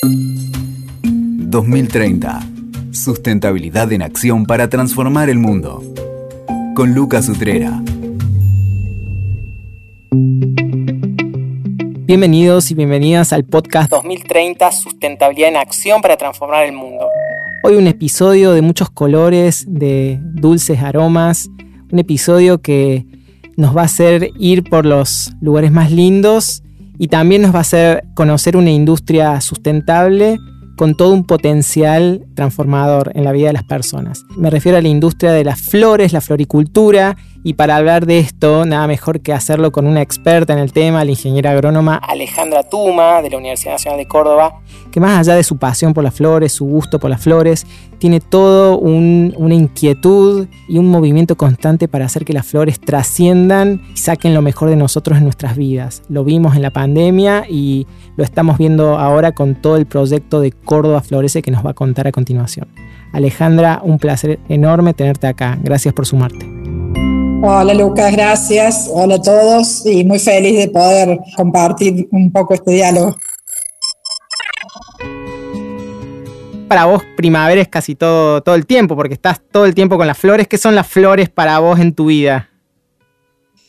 2030. Sustentabilidad en acción para transformar el mundo. Con Lucas Utrera. Bienvenidos y bienvenidas al podcast 2030 Sustentabilidad en Acción para Transformar el Mundo. Hoy un episodio de muchos colores, de dulces aromas, un episodio que nos va a hacer ir por los lugares más lindos y también nos va a hacer conocer una industria sustentable con todo un potencial transformador en la vida de las personas. Me refiero a la industria de las flores, la floricultura, y para hablar de esto, nada mejor que hacerlo con una experta en el tema, la ingeniera agrónoma Alejandra Tuma, de la Universidad Nacional de Córdoba, que más allá de su pasión por las flores, su gusto por las flores, tiene todo una inquietud y un movimiento constante para hacer que las flores trasciendan y saquen lo mejor de nosotros en nuestras vidas. Lo vimos en la pandemia y lo estamos viendo ahora con todo el proyecto de Córdoba Florece que nos va a contar a continuación. Alejandra, un placer enorme tenerte acá. Gracias por sumarte. Hola Lucas, gracias. Hola a todos y muy feliz de poder compartir un poco este diálogo. Para vos primavera es casi todo, todo el tiempo, porque estás todo el tiempo con las flores. ¿Qué son las flores para vos en tu vida?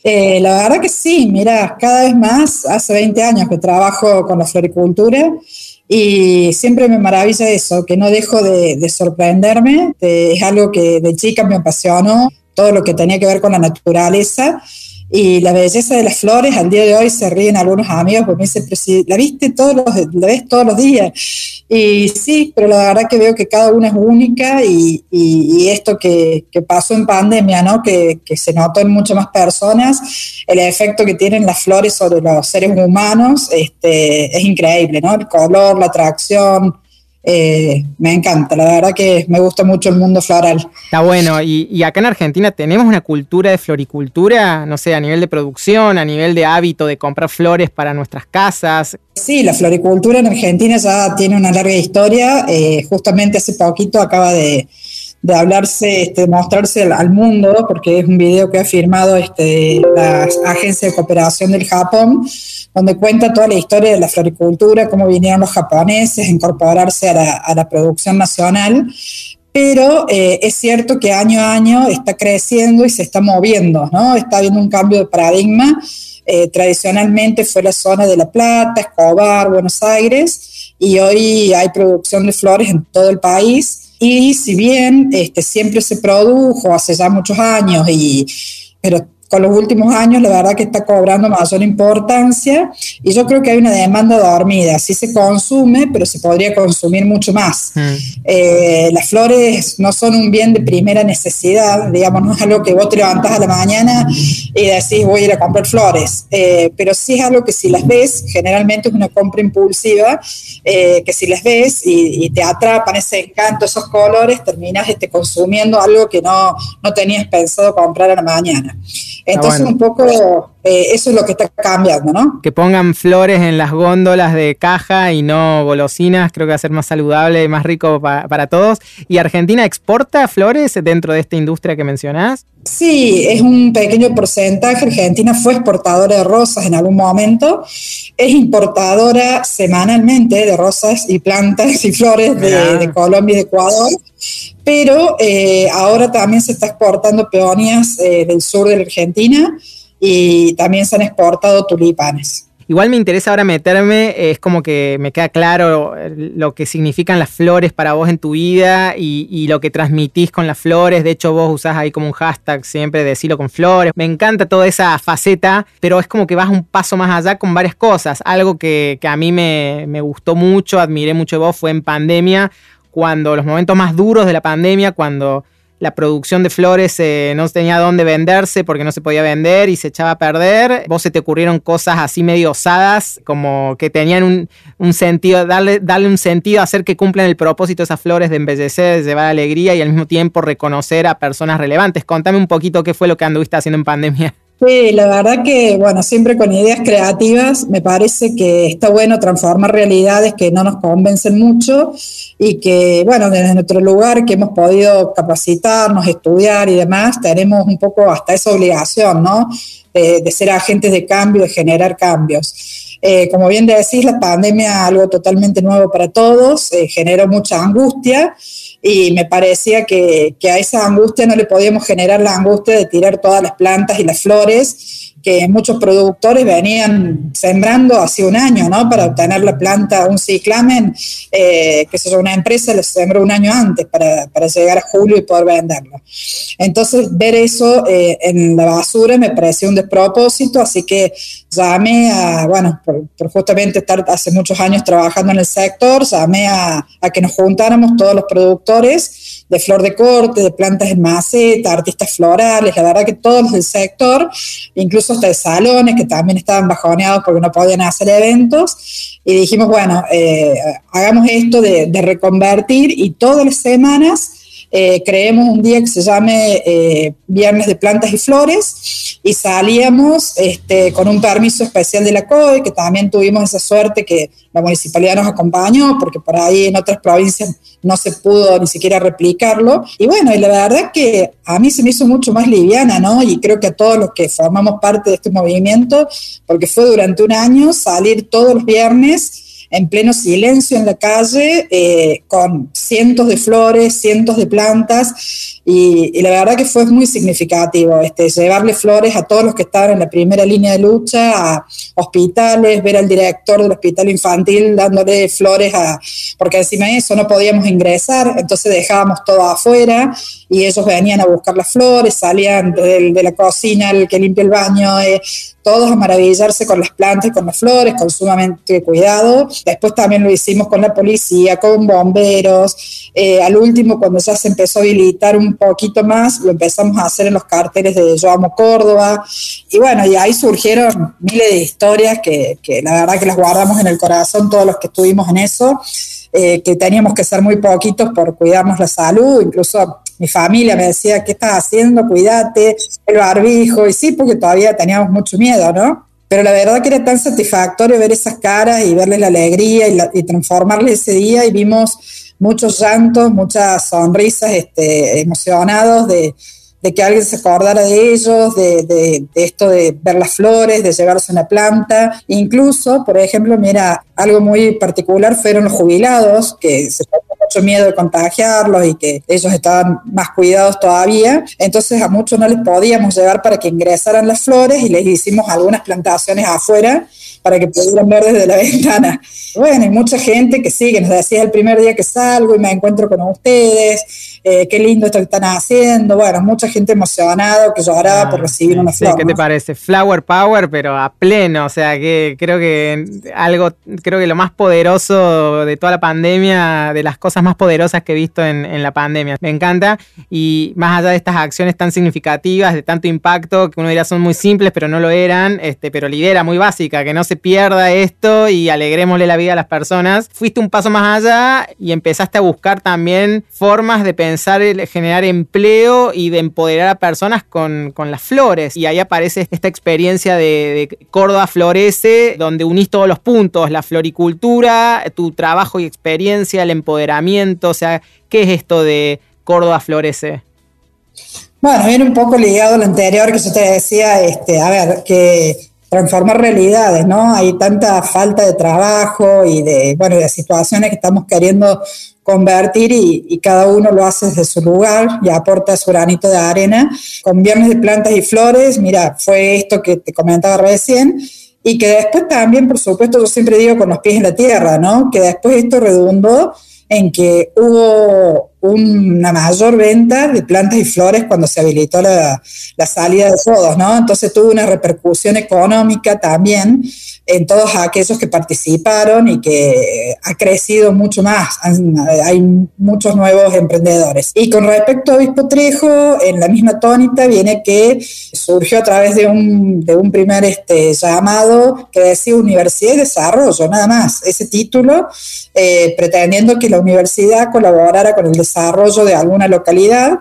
Eh, la verdad que sí, mira, cada vez más, hace 20 años que trabajo con la floricultura y siempre me maravilla eso, que no dejo de, sorprenderme, es algo que de chica me apasionó, todo lo que tenía que ver con la naturaleza y la belleza de las flores, al día de hoy se ríen algunos amigos porque me dicen, la viste todos los, la ves todos los días. Y sí, pero la verdad que veo que cada una es única y, y, esto que, que, pasó en pandemia, ¿no? Que, que, se notó en muchas más personas, el efecto que tienen las flores sobre los seres humanos este, es increíble, ¿no? El color, la atracción, eh, me encanta, la verdad que me gusta mucho el mundo floral. Está bueno, y, acá en Argentina tenemos una cultura de floricultura, no sé, a nivel de producción, a nivel de hábito de comprar flores para nuestras casas. Sí, la floricultura en Argentina ya tiene una larga historia, eh, justamente hace poquito acaba de, de hablarse, este, mostrarse al, mundo, porque es un video que ha firmado este, la Agencia de Cooperación del Japón, donde cuenta toda la historia de la floricultura, cómo vinieron los japoneses a incorporarse a la, a la producción nacional. Pero eh, es cierto que año a año está creciendo y se está moviendo, ¿no? Está habiendo un cambio de paradigma. Eh, tradicionalmente fue la zona de La Plata, Escobar, Buenos Aires, y hoy hay producción de flores en todo el país y si bien este, siempre se produjo hace ya muchos años, y, pero con los últimos años la verdad que está cobrando mayor importancia y yo creo que hay una demanda dormida. Sí se consume, pero se podría consumir mucho más. Mm. Eh, las flores no son un bien de primera necesidad, digamos, no es algo que vos te levantás a la mañana y decís voy a ir a comprar flores, eh, pero sí es algo que si las ves, generalmente es una compra impulsiva, eh, que si las ves y, te atrapan ese encanto, esos colores, terminas este, consumiendo algo que no, no tenías pensado comprar a la mañana. Entonces, un poco eh, eso es lo que está cambiando, ¿no? Que pongan flores en las góndolas de caja y no golosinas, creo que va a ser más saludable y más rico para todos. ¿Y Argentina exporta flores dentro de esta industria que mencionás? Sí, es un pequeño porcentaje. Argentina fue exportadora de rosas en algún momento. Es importadora semanalmente de rosas y plantas y flores de, Colombia y de Ecuador. Pero eh, ahora también se está exportando peonías eh, del sur de la Argentina y también se han exportado tulipanes. Igual me interesa ahora meterme, es como que me queda claro lo que significan las flores para vos en tu vida y, lo que transmitís con las flores. De hecho, vos usás ahí como un hashtag siempre decirlo con flores. Me encanta toda esa faceta, pero es como que vas un paso más allá con varias cosas. Algo que, a mí me, gustó mucho, admiré mucho de vos, fue en pandemia, cuando los momentos más duros de la pandemia, cuando la producción de flores eh, no tenía dónde venderse porque no se podía vender y se echaba a perder. Vos se te ocurrieron cosas así medio osadas, como que tenían un, sentido, darle, darle un sentido, hacer que cumplan el propósito de esas flores de embellecer, de llevar alegría y al mismo tiempo reconocer a personas relevantes. Contame un poquito qué fue lo que anduviste haciendo en pandemia. Sí, la verdad que, bueno, siempre con ideas creativas, me parece que está bueno transformar realidades que no nos convencen mucho y que, bueno, desde nuestro lugar que hemos podido capacitarnos, estudiar y demás, tenemos un poco hasta esa obligación, ¿no? De, ser agentes de cambio, de generar cambios. Eh, como bien decís, la pandemia, algo totalmente nuevo para todos, eh, generó mucha angustia y me parecía que, que, a esa angustia no le podíamos generar la angustia de tirar todas las plantas y las flores que muchos productores venían sembrando hace un año, ¿no? Para obtener la planta, un ciclamen, eh, que es una empresa les sembró un año antes para, para, llegar a julio y poder venderlo. Entonces, ver eso eh, en la basura me pareció un despropósito, así que llamé a, bueno, por, por, justamente estar hace muchos años trabajando en el sector, llamé a, a que nos juntáramos todos los productores de flor de corte, de plantas en maceta, artistas florales, la verdad que todos del sector, incluso hasta de salones que también estaban bajoneados porque no podían hacer eventos. Y dijimos, bueno, eh, hagamos esto de reconvertir y todas las semanas eh, creemos un día que se llame eh, Viernes de Plantas y Flores y salíamos este, con un permiso especial de la COE, que también tuvimos esa suerte que la municipalidad nos acompañó, porque por ahí en otras provincias no se pudo ni siquiera replicarlo. Y bueno, y la verdad que a mí se me hizo mucho más liviana, ¿no? Y creo que a todos los que formamos parte de este movimiento, porque fue durante un año salir todos los viernes en pleno silencio en la calle, eh, con cientos de flores, cientos de plantas, y, la verdad que fue muy significativo este, llevarle flores a todos los que estaban en la primera línea de lucha, a hospitales, ver al director del hospital infantil dándole flores a, porque encima de eso no podíamos ingresar, entonces dejábamos todo afuera y ellos venían a buscar las flores, salían de, de la cocina, el que limpia el baño, eh, todos a maravillarse con las plantas y con las flores, con sumamente cuidado. Después también lo hicimos con la policía, con bomberos. Eh, al último, cuando ya se empezó a habilitar un poquito más, lo empezamos a hacer en los carteles de Yo Amo Córdoba. Y bueno, y ahí surgieron miles de historias que, la verdad que las guardamos en el corazón todos los que estuvimos en eso. Eh, que teníamos que ser muy poquitos por cuidarnos la salud, incluso mi familia me decía, ¿qué estás haciendo? Cuídate, el barbijo, y sí, porque todavía teníamos mucho miedo, ¿no? Pero la verdad que era tan satisfactorio ver esas caras y verles la alegría y, la, y transformarles ese día y vimos muchos llantos, muchas sonrisas este, emocionados de, que alguien se acordara de ellos, de, de, de, esto de ver las flores, de llevarse una planta. Incluso, por ejemplo, mira, algo muy particular fueron los jubilados, que se mucho miedo de contagiarlos y que ellos estaban más cuidados todavía. Entonces a muchos no les podíamos llevar para que ingresaran las flores y les hicimos algunas plantaciones afuera para que pudieran ver desde la ventana. Bueno, hay mucha gente que sigue, nos decía el primer día que salgo y me encuentro con ustedes, eh, qué lindo esto que están haciendo. Bueno, mucha gente emocionada que lloraba ah, por recibir una flor. Sí, ¿Qué te parece? Flower Power, pero a pleno. O sea, que creo que algo, creo que lo más poderoso de toda la pandemia, de las cosas más poderosas que he visto en, en la pandemia. Me encanta. Y más allá de estas acciones tan significativas, de tanto impacto, que uno diría son muy simples, pero no lo eran, este, pero lidera muy básica, que no se pierda esto y alegrémosle la vida a las personas. Fuiste un paso más allá y empezaste a buscar también formas de pensar, generar empleo y de empoderar a personas con, con las flores. Y ahí aparece esta experiencia de, de, Córdoba Florece, donde unís todos los puntos, la floricultura, tu trabajo y experiencia, el empoderamiento. O sea, ¿qué es esto de Córdoba Florece? Bueno, viene un poco ligado a lo anterior que yo te decía, este, a ver, que transformar realidades, ¿no? Hay tanta falta de trabajo y de, bueno, de situaciones que estamos queriendo convertir y, y, cada uno lo hace desde su lugar y aporta su granito de arena. Con Viernes de Plantas y Flores, mira, fue esto que te comentaba recién, y que después también, por supuesto, yo siempre digo con los pies en la tierra, ¿no? Que después esto redundó en que hubo una mayor venta de plantas y flores cuando se habilitó la, salida de todos, ¿no? Entonces tuvo una repercusión económica también en todos aquellos que participaron y que ha crecido mucho más. Hay muchos nuevos emprendedores. Y con respecto a Obispo Trejo, en la misma tónica viene que surgió a través de un, de un primer este, llamado que decía Universidad de Desarrollo, nada más. Ese título, eh, pretendiendo que la universidad colaborara con el desarrollo de alguna localidad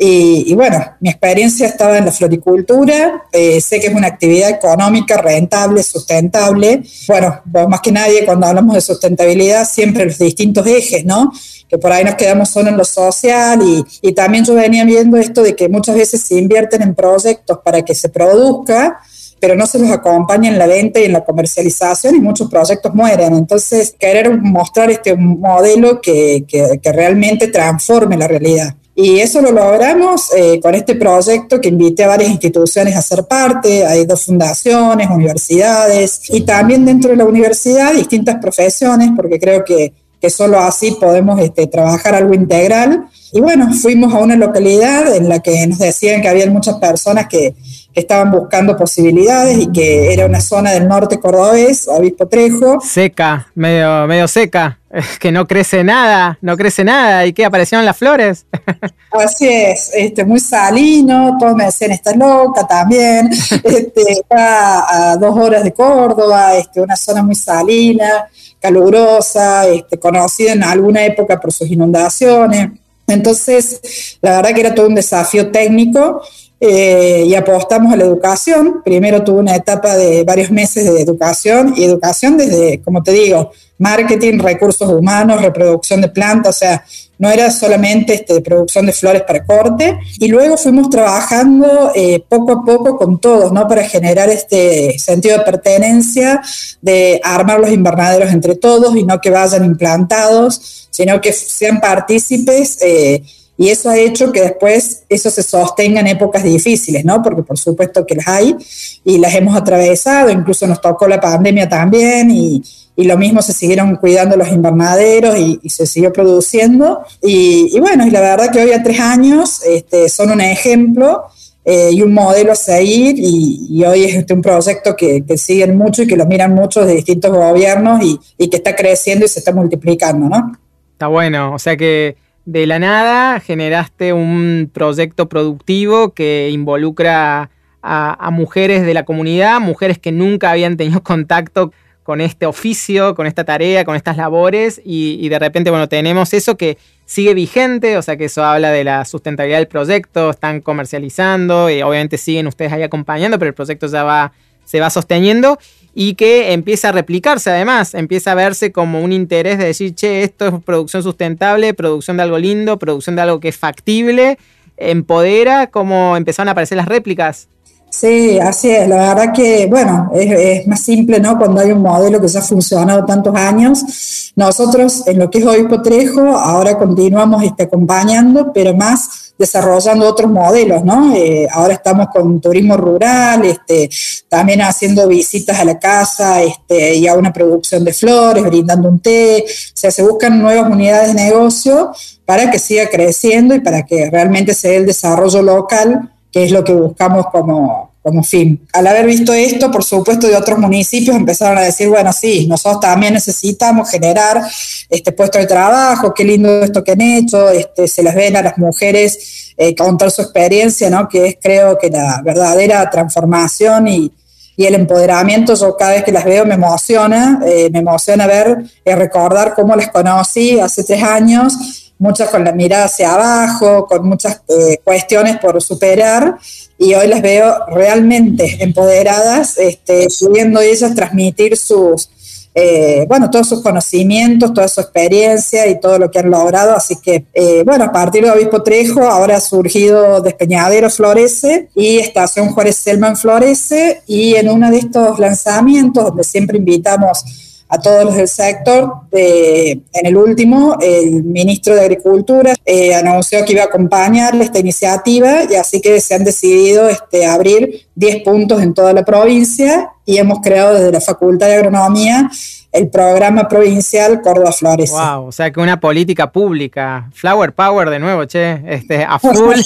y, y, bueno, mi experiencia estaba en la floricultura, eh, sé que es una actividad económica, rentable, sustentable. Bueno, más que nadie cuando hablamos de sustentabilidad, siempre los distintos ejes, ¿no? Que por ahí nos quedamos solo en lo social y, y también yo venía viendo esto de que muchas veces se invierten en proyectos para que se produzca pero no se los acompaña en la venta y en la comercialización y muchos proyectos mueren. Entonces, querer mostrar este modelo que, que, que realmente transforme la realidad. Y eso lo logramos eh, con este proyecto que invité a varias instituciones a ser parte. Hay dos fundaciones, universidades y también dentro de la universidad distintas profesiones, porque creo que, que solo así podemos este, trabajar algo integral. Y bueno, fuimos a una localidad en la que nos decían que había muchas personas que, estaban buscando posibilidades y que era una zona del norte cordobés, Obispo Trejo. Seca, medio, medio seca, es que no crece nada, no crece nada. ¿Y qué? ¿Aparecieron las flores? Así es, este, muy salino, todos me decían, está loca también, este, está a dos horas de Córdoba, este, una zona muy salina, calurosa, este, conocida en alguna época por sus inundaciones. Entonces, la verdad que era todo un desafío técnico eh, y apostamos a la educación. Primero tuve una etapa de varios meses de educación y educación desde, como te digo, marketing, recursos humanos, reproducción de plantas, o sea, no era solamente este, producción de flores para corte. Y luego fuimos trabajando eh, poco a poco con todos, ¿no? Para generar este sentido de pertenencia, de armar los invernaderos entre todos y no que vayan implantados, sino que sean partícipes. Eh, y eso ha hecho que después eso se sostenga en épocas difíciles, ¿no? Porque por supuesto que las hay y las hemos atravesado, incluso nos tocó la pandemia también y, y lo mismo se siguieron cuidando los invernaderos y, se siguió produciendo. Y, bueno, y la verdad que hoy a tres años este, son un ejemplo eh, y un modelo a seguir y, hoy es este, un proyecto que, que, siguen mucho y que lo miran muchos de distintos gobiernos y, y que está creciendo y se está multiplicando, ¿no? Está bueno, o sea que de la nada generaste un proyecto productivo que involucra a, mujeres de la comunidad, mujeres que nunca habían tenido contacto con este oficio, con esta tarea, con estas labores y, de repente, bueno, tenemos eso que sigue vigente, o sea que eso habla de la sustentabilidad del proyecto, están comercializando y obviamente siguen ustedes ahí acompañando, pero el proyecto ya va, se va sosteniendo y que empieza a replicarse además, empieza a verse como un interés de decir, che, esto es producción sustentable, producción de algo lindo, producción de algo que es factible, empodera, como empezaron a aparecer las réplicas. Sí, así es. La verdad que, bueno, es, más simple, ¿no? Cuando hay un modelo que ya ha funcionado tantos años. Nosotros, en lo que es hoy Potrejo, ahora continuamos este, acompañando, pero más desarrollando otros modelos, ¿no? Eh, ahora estamos con turismo rural, este, también haciendo visitas a la casa este, y a una producción de flores, brindando un té. O sea, se buscan nuevas unidades de negocio para que siga creciendo y para que realmente se dé el desarrollo local que es lo que buscamos como, como fin. Al haber visto esto, por supuesto, de otros municipios empezaron a decir, bueno, sí, nosotros también necesitamos generar este puesto de trabajo, qué lindo esto que han hecho, este, se les ven a las mujeres eh, contar su experiencia, ¿no? que es creo que la verdadera transformación y, y el empoderamiento, yo cada vez que las veo me emociona, eh, me emociona ver y recordar cómo las conocí hace tres años muchas con la mirada hacia abajo, con muchas eh, cuestiones por superar, y hoy las veo realmente empoderadas, este, pudiendo ellas transmitir sus, eh, bueno, todos sus conocimientos, toda su experiencia y todo lo que han logrado. Así que, eh, bueno, a partir de Obispo Trejo, ahora ha surgido Despeñadero Florece y Estación Juárez Selman Florece, y en uno de estos lanzamientos, donde siempre invitamos a todos los del sector. en el último, el ministro de Agricultura eh, anunció que iba a acompañar esta iniciativa y así que se han decidido este, abrir 10 puntos en toda la provincia y hemos creado desde la Facultad de Agronomía el programa provincial Córdoba. Wow, o sea que una política pública, Flower Power de nuevo, che, este, a full,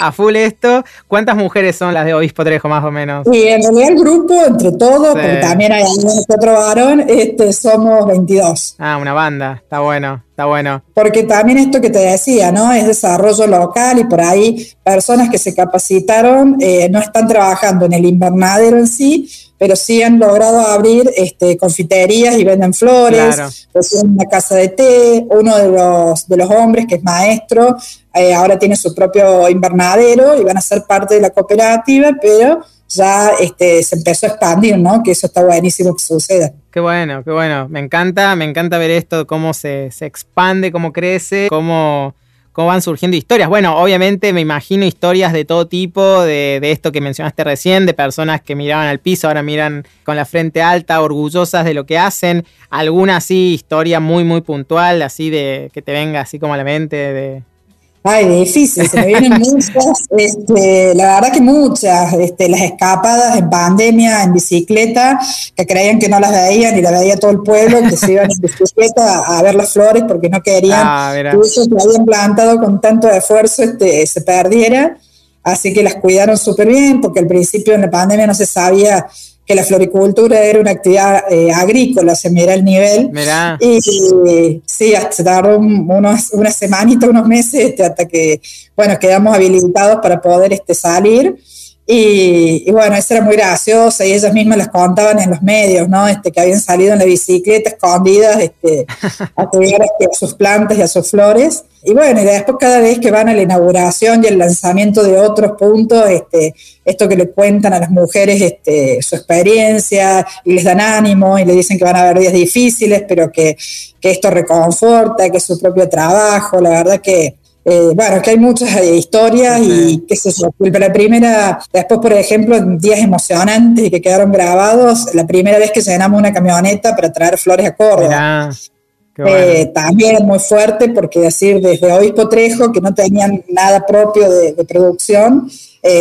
a full esto. ¿Cuántas mujeres son las de Obispo Trejo más o menos? Sí, en realidad el grupo, entre todos, porque también hay otro varón, este, somos 22. Ah, una banda, está bueno. Está bueno. Porque también esto que te decía, ¿no? Es desarrollo local y por ahí personas que se capacitaron eh, no están trabajando en el invernadero en sí, pero sí han logrado abrir este, confiterías y venden flores, una casa de té, uno de los, de los hombres que es maestro, eh, ahora tiene su propio invernadero y van a ser parte de la cooperativa, pero ya este, se empezó a expandir, ¿no? Que eso está buenísimo que suceda. Qué bueno, qué bueno. Me encanta, me encanta ver esto, cómo se, se expande, cómo crece, cómo cómo van surgiendo historias. Bueno, obviamente me imagino historias de todo tipo, de, de, esto que mencionaste recién, de personas que miraban al piso, ahora miran con la frente alta, orgullosas de lo que hacen. Alguna así historia muy, muy puntual, así de que te venga así como a la mente de, Ay, difícil, se me vienen muchas, este, la verdad que muchas, este, las escapadas en pandemia, en bicicleta, que creían que no las veían y las veía todo el pueblo, que se iban en bicicleta a, ver las flores porque no querían ah, que eso que habían plantado con tanto esfuerzo este, se perdiera, así que las cuidaron súper bien, porque al principio en la pandemia no se sabía que la floricultura era una actividad eh, agrícola, se mira el nivel. Y, sí, se tardó unos, una semanita, unos meses, este, hasta que, bueno, quedamos habilitados para poder este, salir. Y, bueno, eso era muy gracioso y ellas mismas las contaban en los medios, ¿no? Este, que habían salido en la bicicleta escondidas este, a cuidar este, a sus plantas y a sus flores. Y bueno, y después cada vez que van a la inauguración y el lanzamiento de otros puntos, este, esto que le cuentan a las mujeres este, su experiencia y les dan ánimo y le dicen que van a haber días difíciles, pero que, que esto reconforta, que es su propio trabajo, la verdad que eh, bueno, que hay muchas eh, historias y qué sé yo. La primera, después, por ejemplo, días emocionantes que quedaron grabados, la primera vez que llenamos una camioneta para traer flores a Córdoba. Eh, también muy fuerte, porque decir, desde Obispo Trejo, que no tenían nada propio de, producción,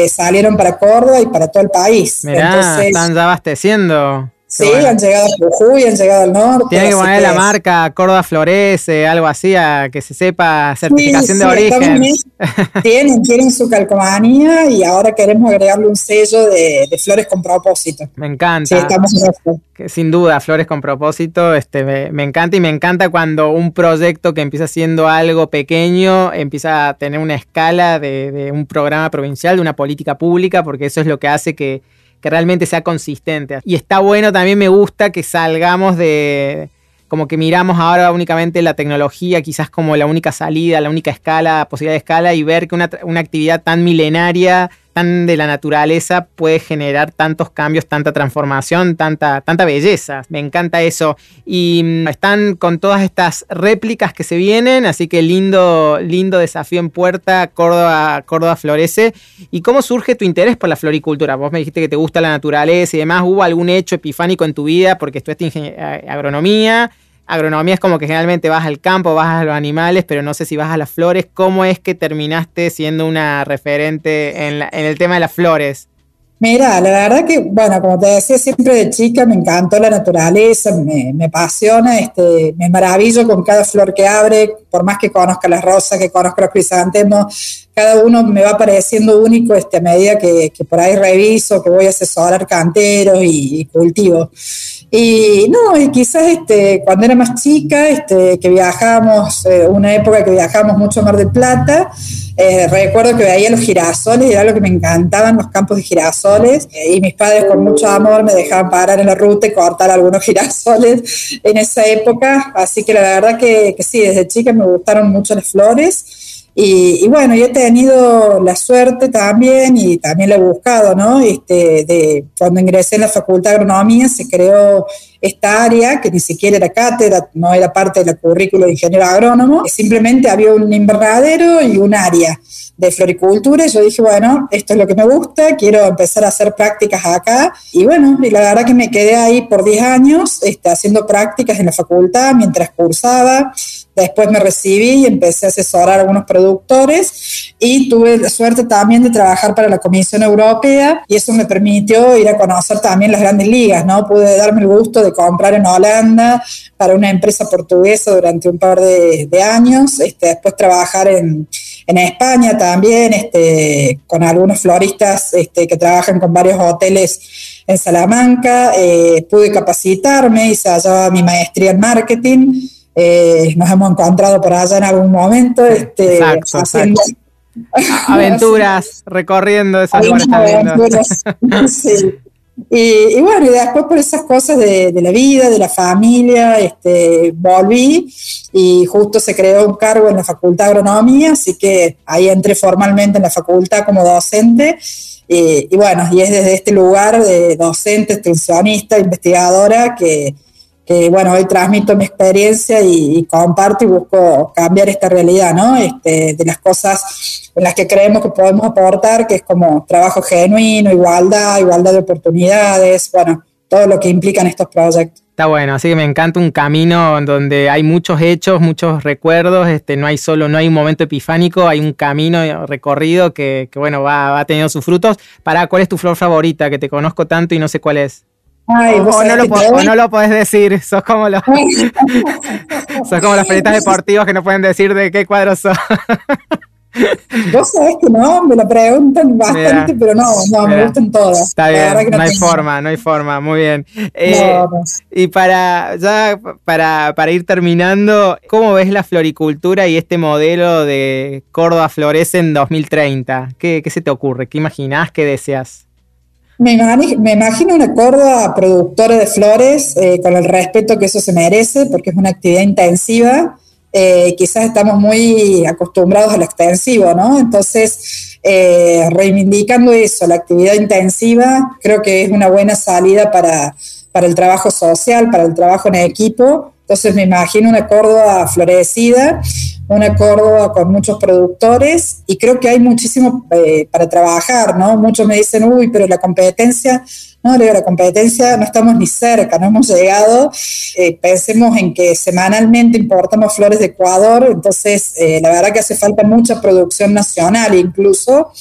salieron para Córdoba y para todo el país. Mirá, están ya abasteciendo. Sí, han llegado a Jujuy, han llegado al norte. Tiene que poner la marca Córdoba Florece, algo así, a que se sepa certificación de origen. tienen, tienen su calcomanía y ahora queremos agregarle un sello de, flores con propósito. Me encanta. Sí, estamos en Sin duda, flores con propósito, este, me, encanta y me encanta cuando un proyecto que empieza siendo algo pequeño empieza a tener una escala de un programa provincial, de una política pública, porque eso es lo que hace que que realmente sea consistente. Y está bueno, también me gusta que salgamos de, como que miramos ahora únicamente la tecnología, quizás como la única salida, la única escala, posibilidad de escala, y ver que una, una actividad tan milenaria tan de la naturaleza puede generar tantos cambios, tanta transformación, tanta, tanta belleza. Me encanta eso. Y mm, están con todas estas réplicas que se vienen, así que lindo, lindo desafío en puerta, Córdoba, Córdoba florece. ¿Y cómo surge tu interés por la floricultura? Vos me dijiste que te gusta la naturaleza y demás. ¿Hubo algún hecho epifánico en tu vida porque estudiaste eh, agronomía? Agronomía es como que generalmente vas al campo, vas a los animales, pero no sé si vas a las flores. ¿Cómo es que terminaste siendo una referente en, el tema de las flores? Mira, la verdad que, bueno, como te decía, siempre de chica me encantó la naturaleza, me, me, apasiona, este, me maravillo con cada flor que abre, por más que conozca las rosas, que conozca los crisantemos, cada uno me va pareciendo único este, a medida que, por ahí reviso, que voy a asesorar canteros y, y cultivo. Y no, y quizás este, cuando era más chica, este, que viajamos, eh, una época que viajamos mucho a Mar del Plata, eh, recuerdo que veía los girasoles era lo que me encantaban, los campos de girasoles. Y mis padres con mucho amor me dejaban parar en la ruta y cortar algunos girasoles en esa época. Así que la verdad que, que sí, desde chica me gustaron mucho las flores. Y, bueno, yo he tenido la suerte también y también la he buscado, ¿no? Este, de, cuando ingresé en la Facultad de Agronomía se creó esta área que ni siquiera era cátedra, no era parte del currículo de ingeniero agrónomo, simplemente había un invernadero y un área de floricultura y yo dije, bueno, esto es lo que me gusta, quiero empezar a hacer prácticas acá. Y bueno, y la verdad que me quedé ahí por 10 años este, haciendo prácticas en la facultad mientras cursaba. Después me recibí y empecé a asesorar a algunos productores y tuve la suerte también de trabajar para la Comisión Europea y eso me permitió ir a conocer también las grandes ligas, ¿no? Pude darme el gusto de comprar en Holanda para una empresa portuguesa durante un par de, años, este, después trabajar en, en España también, este, con algunos floristas este, que trabajan con varios hoteles en Salamanca, eh, pude capacitarme, hice allá mi maestría en marketing, eh, nos hemos encontrado por allá en algún momento, este, haciendo, aventuras, recorriendo esas aventuras. sí. Y, bueno, y después por esas cosas de, la vida, de la familia, este, volví y justo se creó un cargo en la Facultad de Agronomía, así que ahí entré formalmente en la facultad como docente. Y, y bueno, y es desde este lugar de docente, extensionista, investigadora, que, que, bueno, hoy transmito mi experiencia y, comparto y busco cambiar esta realidad, ¿no? Este, de las cosas en las que creemos que podemos aportar, que es como trabajo genuino, igualdad, igualdad de oportunidades, bueno, todo lo que implican estos proyectos. Está bueno, así que me encanta un camino donde hay muchos hechos, muchos recuerdos, este, no hay solo, no hay un momento epifánico, hay un camino recorrido que, bueno, va, va teniendo sus frutos. Para, ¿cuál es tu flor favorita? Que te conozco tanto y no sé cuál es. O, no lo, no lo podés decir, sos como los, sos como los periodistas deportivos que no pueden decir de qué cuadro son. Vos sabés que no, me lo preguntan bastante, pero no, no, me gustan todas. Está bien, no, hay forma, no hay forma, muy bien. Eh, y para, ya para, para ir terminando, ¿cómo ves la floricultura y este modelo de Córdoba Florece en 2030? ¿Qué, qué se te ocurre? ¿Qué imaginás? ¿Qué deseas? Me imagino, una Córdoba productora de flores eh, con el respeto que eso se merece, porque es una actividad intensiva eh, quizás estamos muy acostumbrados al extensivo, ¿no? Entonces, eh, reivindicando eso, la actividad intensiva, creo que es una buena salida para, para el trabajo social, para el trabajo en equipo. Entonces me imagino una Córdoba florecida, una Córdoba con muchos productores y creo que hay muchísimo eh, para trabajar, ¿no? Muchos me dicen, uy, pero la competencia no, le la competencia no estamos ni cerca, no hemos llegado. Eh, pensemos en que semanalmente importamos flores de Ecuador, entonces eh, la verdad que hace falta mucha producción nacional incluso.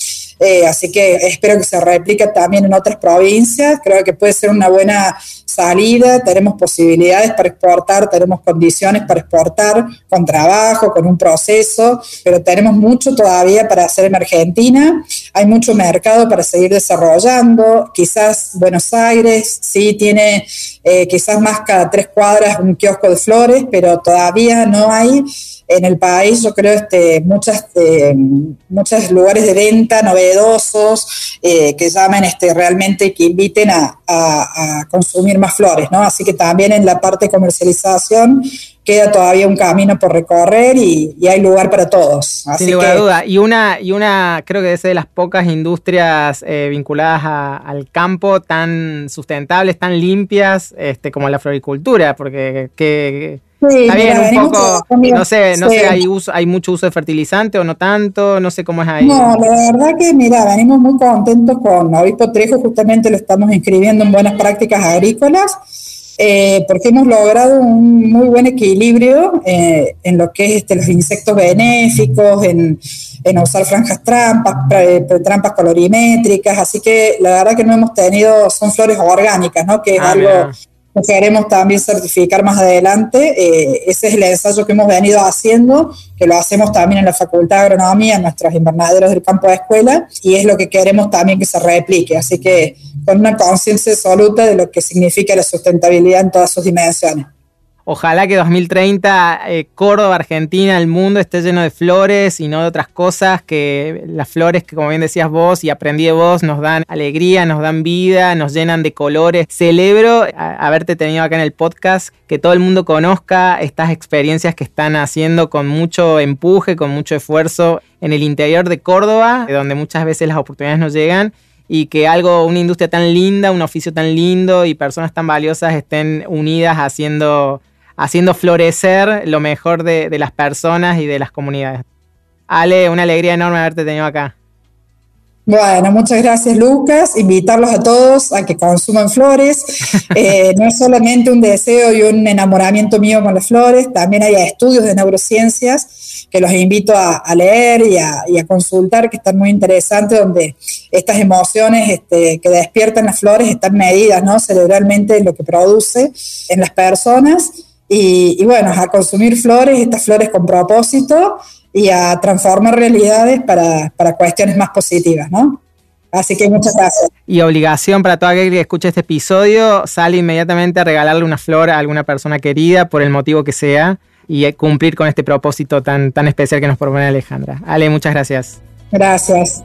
Eh, así que espero que se replique también en otras provincias. Creo que puede ser una buena salida, tenemos posibilidades para exportar, tenemos condiciones para exportar con trabajo, con un proceso, pero tenemos mucho todavía para hacer en Argentina. Hay mucho mercado para seguir desarrollando. Quizás Buenos Aires sí tiene eh, quizás más cada tres cuadras un kiosco de flores, pero todavía no hay en el país, yo creo, este, muchas, eh, muchos lugares de venta novedosos eh, que llamen este, realmente, que inviten a, consumir más flores, ¿no? Así que también en la parte de comercialización queda todavía un camino por recorrer y, hay lugar para todos. Sin lugar a duda. Y una, y una, creo que es de las pocas industrias eh, vinculadas al campo tan sustentables, tan limpias, este, como la floricultura, porque que Sí, Está bien, un poco, no sé, no sé, hay, uso, hay mucho uso de fertilizante o no tanto, no sé cómo es ahí. No, la verdad que, mira, venimos muy contentos con Obispo Trejo, justamente lo estamos inscribiendo en buenas prácticas agrícolas, eh, porque hemos logrado un muy buen equilibrio eh, en lo que es este, los insectos benéficos, en, en usar franjas trampas, trampas colorimétricas, así que la verdad que no hemos tenido, son flores orgánicas, ¿no? Que es ah, algo que queremos también certificar más adelante. Eh, ese es el ensayo que hemos venido haciendo, que lo hacemos también en la Facultad de Agronomía, en nuestros invernaderos del campo de escuela, y es lo que queremos también que se replique. Así que con una conciencia absoluta de lo que significa la sustentabilidad en todas sus dimensiones. Ojalá que 2030 eh, Córdoba, Argentina, el mundo esté lleno de flores y no de otras cosas, que las flores que como bien decías vos y aprendí de vos nos dan alegría, nos dan vida, nos llenan de colores. Celebro haberte tenido acá en el podcast, que todo el mundo conozca estas experiencias que están haciendo con mucho empuje, con mucho esfuerzo en el interior de Córdoba, donde muchas veces las oportunidades no llegan y que algo, una industria tan linda, un oficio tan lindo y personas tan valiosas estén unidas haciendo haciendo florecer lo mejor de, las personas y de las comunidades. Ale, una alegría enorme haberte tenido acá. Bueno, muchas gracias Lucas. Invitarlos a todos a que consuman flores. Eh, no es solamente un deseo y un enamoramiento mío con las flores, también hay estudios de neurociencias que los invito a, leer y a, consultar, que están muy interesantes, donde estas emociones este, que despiertan las flores están medidas ¿no? cerebralmente en lo que produce en las personas y, bueno, a consumir flores, estas flores con propósito y a transformar realidades para, para cuestiones más positivas, ¿no? Así que muchas gracias. Y obligación para todo aquel que escuche este episodio, sale inmediatamente a regalarle una flor a alguna persona querida, por el motivo que sea, y cumplir con este propósito tan, tan especial que nos propone Alejandra. Ale, muchas gracias. Gracias.